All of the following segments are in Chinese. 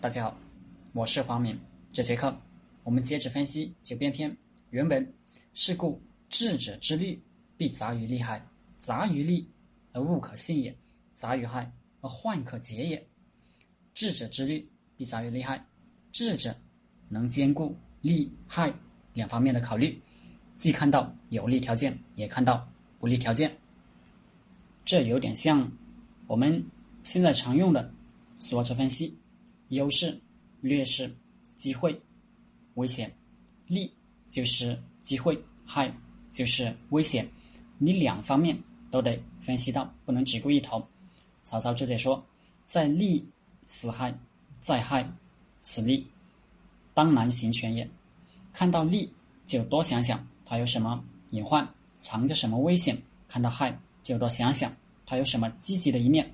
大家好，我是黄敏。这节课我们接着分析《九变篇》原文：“是故智者之虑，必杂于利害；杂于利而物可信也，杂于害而患可解也。智者之虑，必杂于利害。智者能兼顾利害两方面的考虑，既看到有利条件，也看到不利条件。这有点像我们现在常用的所值分析。”优势、劣势、机会、危险，利就是机会，害就是危险，你两方面都得分析到，不能只顾一头。曹操直接说：“在利死害，在害死利，当难行全也。”看到利就多想想它有什么隐患，藏着什么危险；看到害就多想想它有什么积极的一面，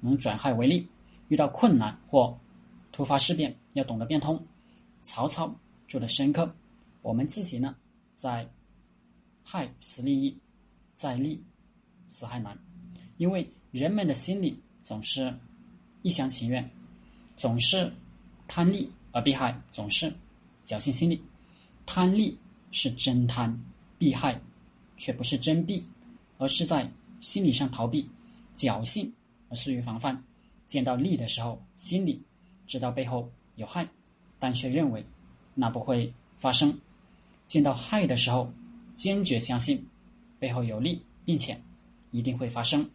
能转害为利。遇到困难或突发事变要懂得变通，曹操做的深刻。我们自己呢，在害死利益，在利死害难，因为人们的心里总是一厢情愿，总是贪利而避害，总是侥幸心理。贪利是真贪，避害却不是真避，而是在心理上逃避，侥幸而疏于防范。见到利的时候，心里。知道背后有害，但却认为那不会发生。见到害的时候，坚决相信背后有利，并且一定会发生。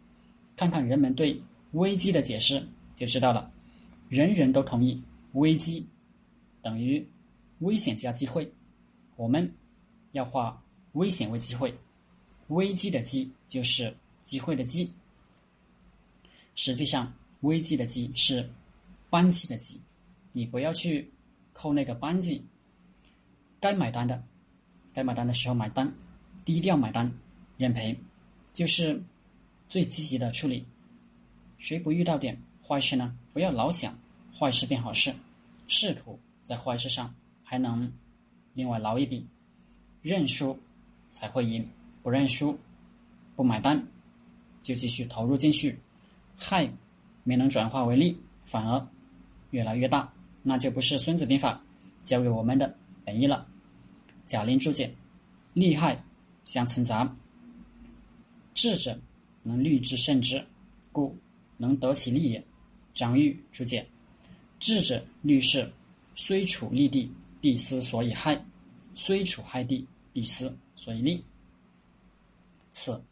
看看人们对危机的解释，就知道了。人人都同意危机等于危险加机会。我们要化危险为机会，危机的机就是机会的机。实际上，危机的机是。班级的级，你不要去扣那个班级。该买单的，该买单的时候买单，低调买单，认赔，就是最积极的处理。谁不遇到点坏事呢？不要老想坏事变好事，试图在坏事上还能另外捞一笔。认输才会赢，不认输，不买单，就继续投入进去，害没能转化为利，反而。越来越大，那就不是《孙子兵法》教给我们的本意了。贾玲注解：利害相存杂，智者能虑之胜之，故能得其利也。张玉注解：智者虑事，虽处利地，必思所以害；虽处害地，必思所以利。此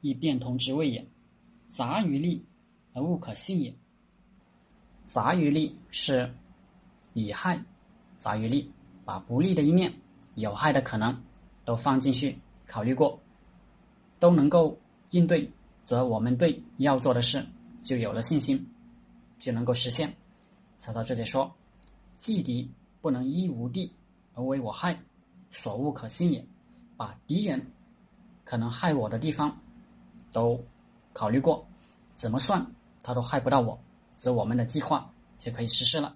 亦变通之谓也。杂于利而物可信也。杂于利是以害杂于利，把不利的一面、有害的可能都放进去考虑过，都能够应对，则我们对要做的事就有了信心，就能够实现。曹操这解说：“既敌不能依无地而为我害，所恶可信也。”把敌人可能害我的地方都考虑过，怎么算他都害不到我。则我们的计划就可以实施了。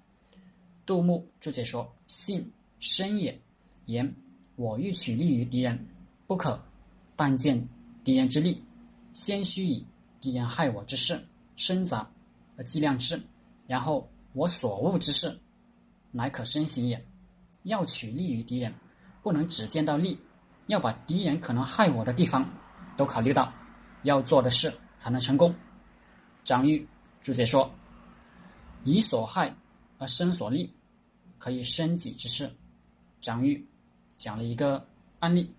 杜牧注解说：“信深也，言我欲取利于敌人，不可但见敌人之利，先须以敌人害我之事深杂而计量之，然后我所恶之事，乃可深行也。要取利于敌人，不能只见到利，要把敌人可能害我的地方都考虑到，要做的事才能成功。”张玉注解说。以所害而生所利，可以生己之事。张玉讲了一个案例：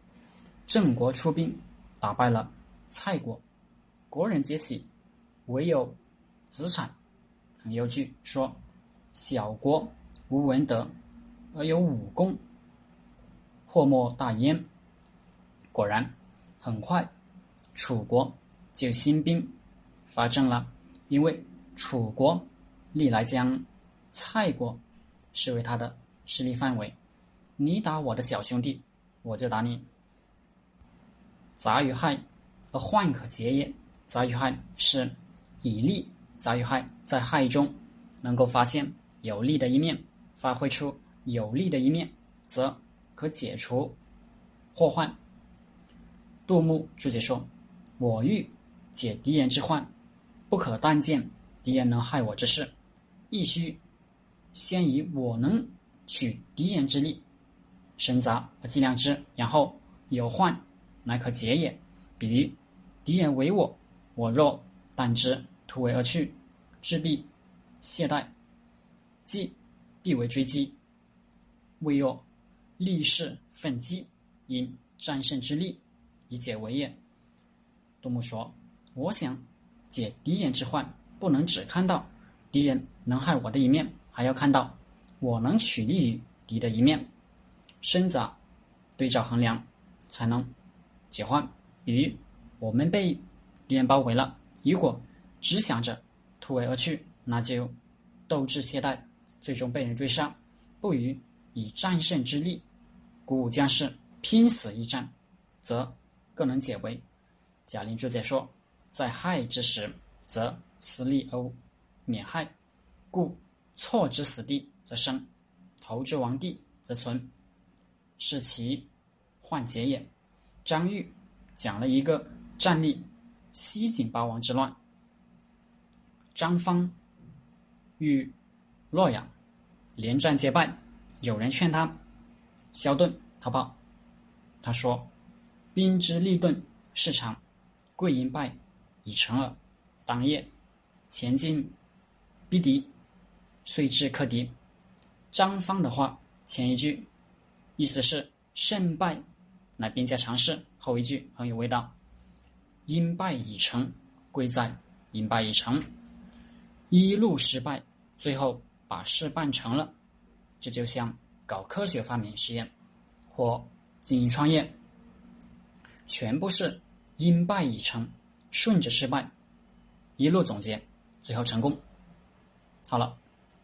郑国出兵打败了蔡国，国人皆喜，唯有子产很忧惧，说：“小国无文德，而有武功，祸莫大焉。”果然，很快楚国就兴兵伐郑了，因为楚国。历来将蔡国视为他的势力范围，你打我的小兄弟，我就打你。杂于害而患可结也。杂于害是以利杂于害，在害中能够发现有利的一面，发挥出有利的一面，则可解除祸患。杜牧注解说：“我欲解敌人之患，不可但见敌人能害我之事。”必须先以我能取敌人之力，深杂而计量之，然后有患乃可解也。比喻敌人围我，我若惮之，突围而去，势必懈怠，即必为追击。未若：力士奋击，因战胜之力以解围也。杜牧说：“我想解敌人之患，不能只看到敌人能害我的一面，还要看到我能取利于敌的一面，深杂对照衡量，才能解患。比如我们被敌人包围了，如果只想着突围而去，那就斗志懈怠，最终被人追杀；不如以战胜之力鼓舞将士，拼死一战，则更能解围。”贾玲注解说：“在害之时，则私利而免害，故错之死地则生，投之亡地则存，是其患解也。”张玉讲了一个战例：西晋八王之乱，张方与洛阳连战皆败，有人劝他削盾逃跑，他说：“兵之利钝，是长。”贵因败已成耳，当夜前进逼敌，遂至克敌。张方的话前一句意思是胜败乃兵家常事，后一句很有味道。因败已成，贵在因败已成，一路失败，最后把事办成了。这就像搞科学发明实验或经营创业，全部是。因败已成，顺着失败，一路总结，最后成功。好了，